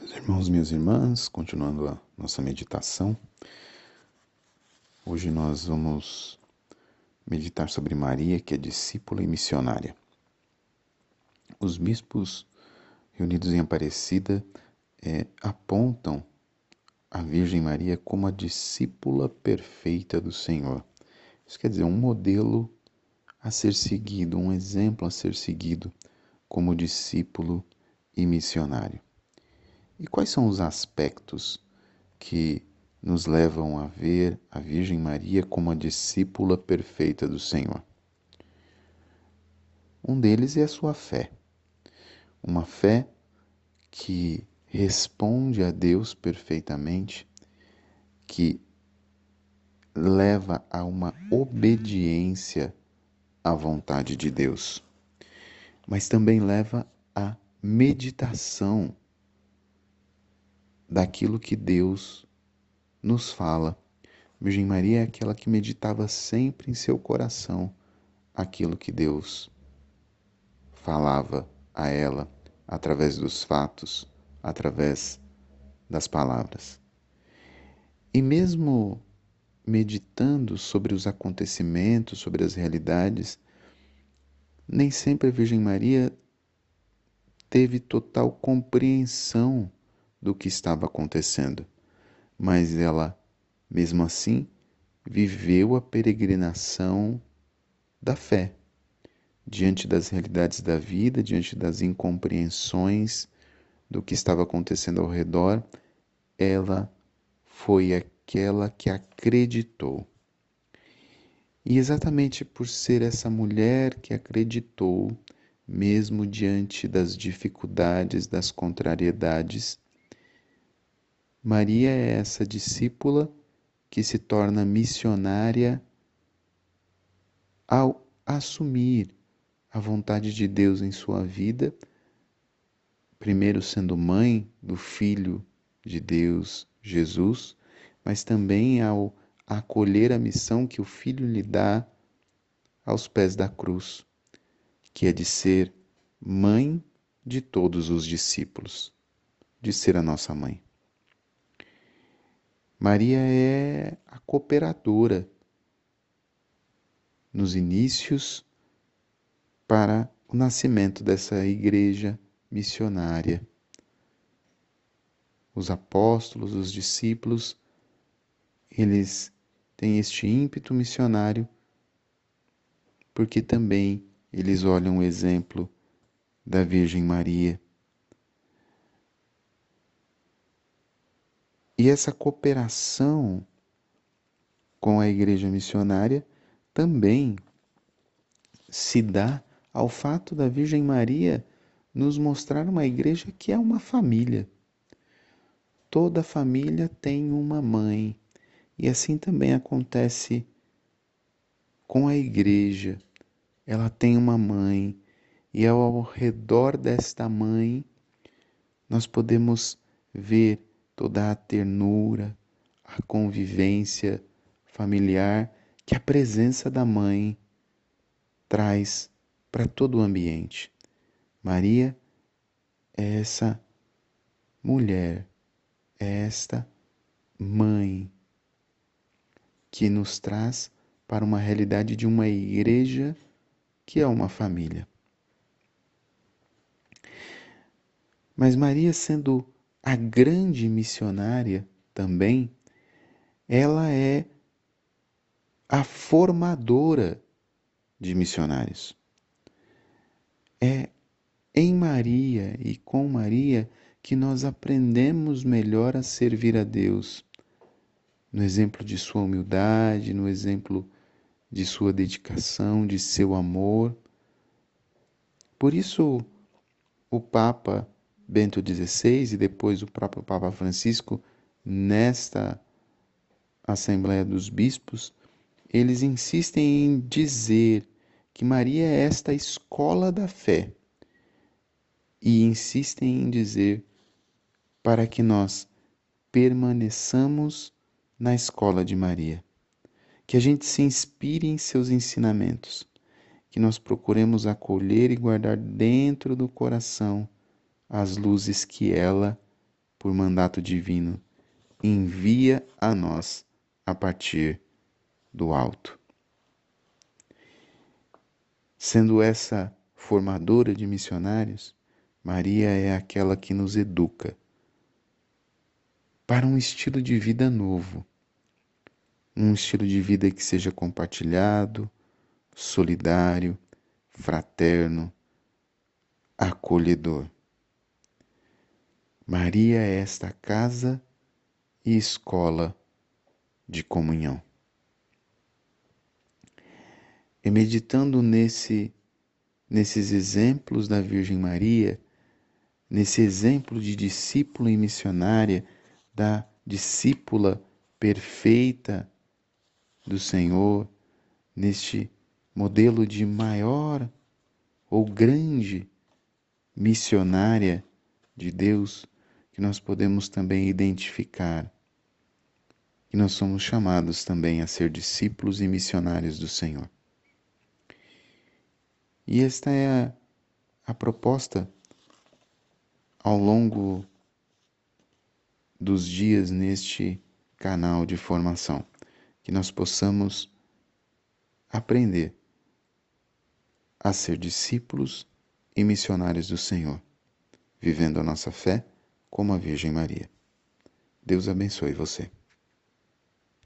Meus irmãos, minhas irmãs, continuando a nossa meditação, hoje nós vamos meditar sobre Maria, que é discípula e missionária. Os bispos reunidos em Aparecida é, apontam a Virgem Maria como a discípula perfeita do Senhor. Isso quer dizer, um modelo a ser seguido, um exemplo a ser seguido como discípulo e missionário. E quais são os aspectos que nos levam a ver a Virgem Maria como a discípula perfeita do Senhor? Um deles é a sua fé. Uma fé que responde a Deus perfeitamente, que leva a uma obediência à vontade de Deus, mas também leva à meditação daquilo que Deus nos fala. Virgem Maria é aquela que meditava sempre em seu coração aquilo que Deus falava a ela através dos fatos, através das palavras. E mesmo meditando sobre os acontecimentos, sobre as realidades, nem sempre a Virgem Maria teve total compreensão do que estava acontecendo, mas ela, mesmo assim, viveu a peregrinação da fé, diante das realidades da vida, diante das incompreensões do que estava acontecendo ao redor, ela foi aquela que acreditou. E exatamente por ser essa mulher que acreditou, mesmo diante das dificuldades, das contrariedades, Maria é essa discípula que se torna missionária ao assumir a vontade de Deus em sua vida, primeiro sendo mãe do Filho de Deus, Jesus, mas também ao acolher a missão que o Filho lhe dá aos pés da cruz, que é de ser mãe de todos os discípulos, de ser a nossa mãe. Maria é a cooperadora nos inícios para o nascimento dessa igreja missionária. Os apóstolos, os discípulos, eles têm este ímpeto missionário porque também eles olham o exemplo da Virgem Maria E essa cooperação com a igreja missionária também se dá ao fato da Virgem Maria nos mostrar uma igreja que é uma família. Toda família tem uma mãe, e assim também acontece com a igreja. Ela tem uma mãe, e ao redor desta mãe nós podemos ver toda a ternura, a convivência familiar que a presença da mãe traz para todo o ambiente. Maria é essa mulher, é esta mãe que nos traz para uma realidade de uma igreja que é uma família. Mas Maria, sendo a grande missionária também, ela é a formadora de missionários. É em Maria e com Maria que nós aprendemos melhor a servir a Deus, no exemplo de sua humildade, no exemplo de sua dedicação, de seu amor. Por isso, o Papa Bento XVI e depois o próprio Papa Francisco, nesta Assembleia dos Bispos, eles insistem em dizer que Maria é esta escola da fé e insistem em dizer para que nós permaneçamos na escola de Maria, que a gente se inspire em seus ensinamentos, que nós procuremos acolher e guardar dentro do coração as luzes que ela por mandato divino, envia a nós a partir do alto. Sendo essa formadora de missionários, Maria é aquela que nos educa para um estilo de vida novo, um estilo de vida que seja compartilhado, solidário, fraterno, acolhedor. Maria é esta casa e escola de comunhão. E meditando nesse, nesses exemplos da Virgem Maria, nesse exemplo de discípula e missionária, da discípula perfeita do Senhor, neste modelo de maior ou grande missionária de Deus, que nós podemos também identificar que nós somos chamados também a ser discípulos e missionários do Senhor. E esta é a, a proposta ao longo dos dias neste canal de formação, que nós possamos aprender a ser discípulos e missionários do Senhor, vivendo a nossa fé como a Virgem Maria. Deus abençoe você.